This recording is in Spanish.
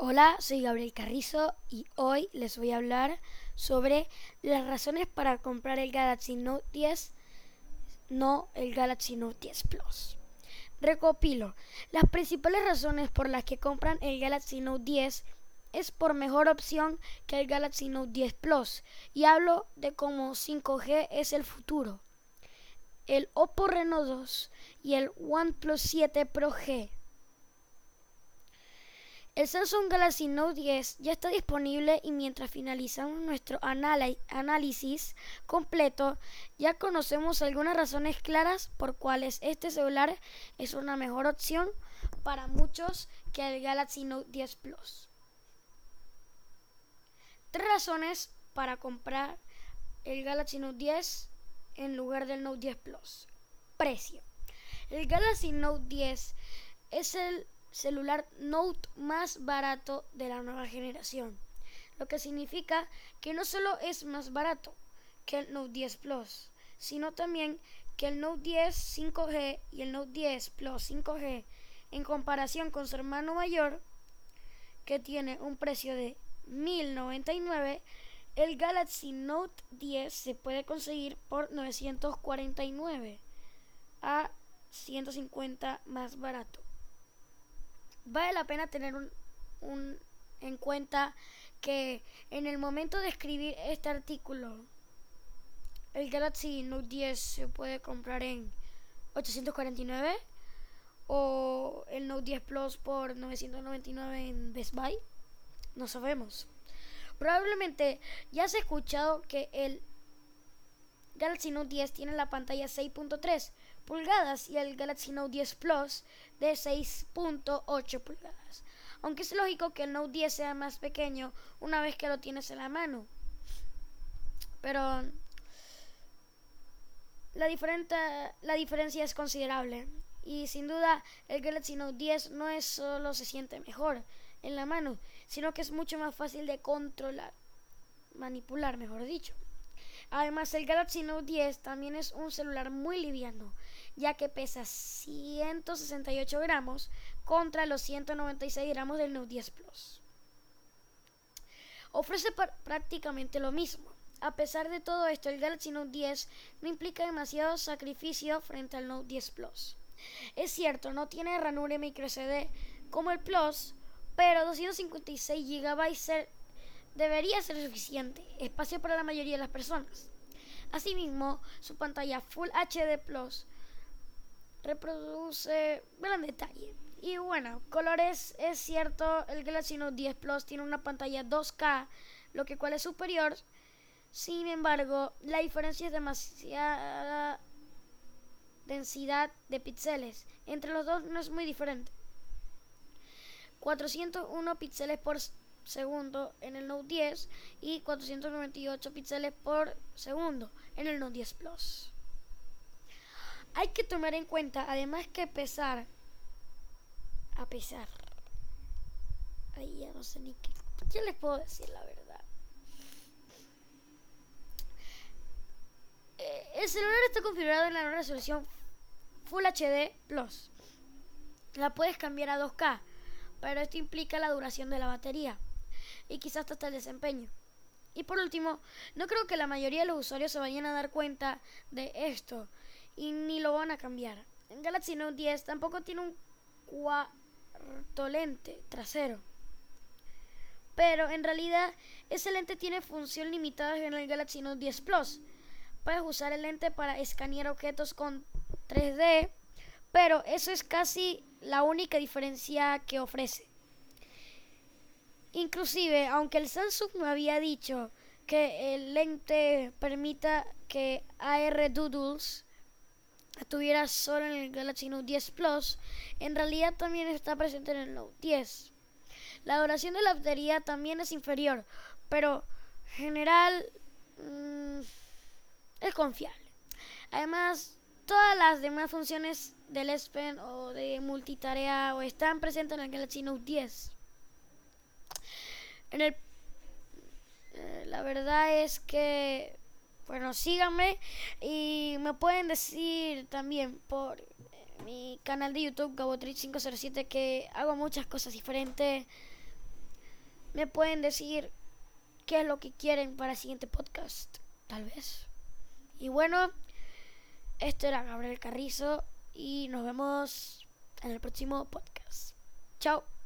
Hola, soy Gabriel Carrizo y hoy les voy a hablar sobre las razones para comprar el Galaxy Note 10, no el Galaxy Note 10 Plus. Recopilo, las principales razones por las que compran el Galaxy Note 10 es por mejor opción que el Galaxy Note 10 Plus y hablo de cómo 5G es el futuro. El Oppo Reno 2 y el OnePlus 7 Pro G el Samsung Galaxy Note 10 ya está disponible y mientras finalizamos nuestro análisis completo, ya conocemos algunas razones claras por cuales este celular es una mejor opción para muchos que el Galaxy Note 10 Plus. Tres razones para comprar el Galaxy Note 10 en lugar del Note 10 Plus. Precio. El Galaxy Note 10 es el celular Note más barato de la nueva generación, lo que significa que no solo es más barato que el Note 10 Plus, sino también que el Note 10 5G y el Note 10 Plus 5G en comparación con su hermano mayor que tiene un precio de 1099 el Galaxy Note 10 se puede conseguir por 949 a 150 más barato vale la pena tener un, en cuenta que en el momento de escribir este artículo, el Galaxy Note 10 se puede comprar en 849 o el Note 10 Plus por 999 en Best Buy. No sabemos. Probablemente ya has escuchado que el Galaxy Note 10 tiene la pantalla 6.3 pulgadas y el Galaxy Note 10 Plus de 6.8 pulgadas. Aunque es lógico que el Note 10 sea más pequeño una vez que lo tienes en la mano. Pero la, la diferencia es considerable. Y sin duda el Galaxy Note 10 no es solo se siente mejor en la mano, sino que es mucho más fácil de controlar, manipular, mejor dicho. Además, el Galaxy Note 10 también es un celular muy liviano, ya que pesa 168 gramos contra los 196 gramos del Note 10 Plus. Ofrece prácticamente lo mismo. A pesar de todo esto, el Galaxy Note 10 no implica demasiado sacrificio frente al Note 10 Plus. Es cierto, no tiene ranura microSD como el Plus, pero 256 GB debería ser suficiente, espacio para la mayoría de las personas. Asimismo, su pantalla Full HD Plus reproduce gran detalle. Y bueno, colores es cierto, el Galaxy Note 10 Plus tiene una pantalla 2K, lo que cual es superior. Sin embargo, la diferencia es demasiada densidad de píxeles. Entre los dos no es muy diferente. 401 píxeles por segundo en el Note 10 y 498 píxeles por segundo en el Note 10 Plus. Hay que tomar en cuenta, además que pesar, a pesar, ahí ya no sé ni qué, qué les puedo decir la verdad. Eh, el celular está configurado en la resolución Full HD Plus. La puedes cambiar a 2K, pero esto implica la duración de la batería y quizás hasta el desempeño. Y por último, no creo que la mayoría de los usuarios se vayan a dar cuenta de esto y ni lo van a cambiar. En Galaxy Note 10 tampoco tiene un cuarto lente trasero. Pero en realidad ese lente tiene función limitada en el Galaxy Note 10 Plus. Puedes usar el lente para escanear objetos con 3D, pero eso es casi la única diferencia que ofrece. Inclusive, aunque el Samsung me había dicho que el lente permita que AR Doodles estuviera solo en el Galaxy Note 10 Plus, en realidad también está presente en el Note 10. La duración de la batería también es inferior, pero en general mm, es confiable. Además, todas las demás funciones del S o de multitarea o están presentes en el Galaxy Note 10. En el, eh, la verdad es que, bueno, síganme y me pueden decir también por eh, mi canal de YouTube, Gabotrich507, que hago muchas cosas diferentes me pueden decir qué es lo que quieren para el siguiente podcast, tal vez. Y bueno, esto era Gabriel Carrizo y nos vemos en el próximo podcast. Chao.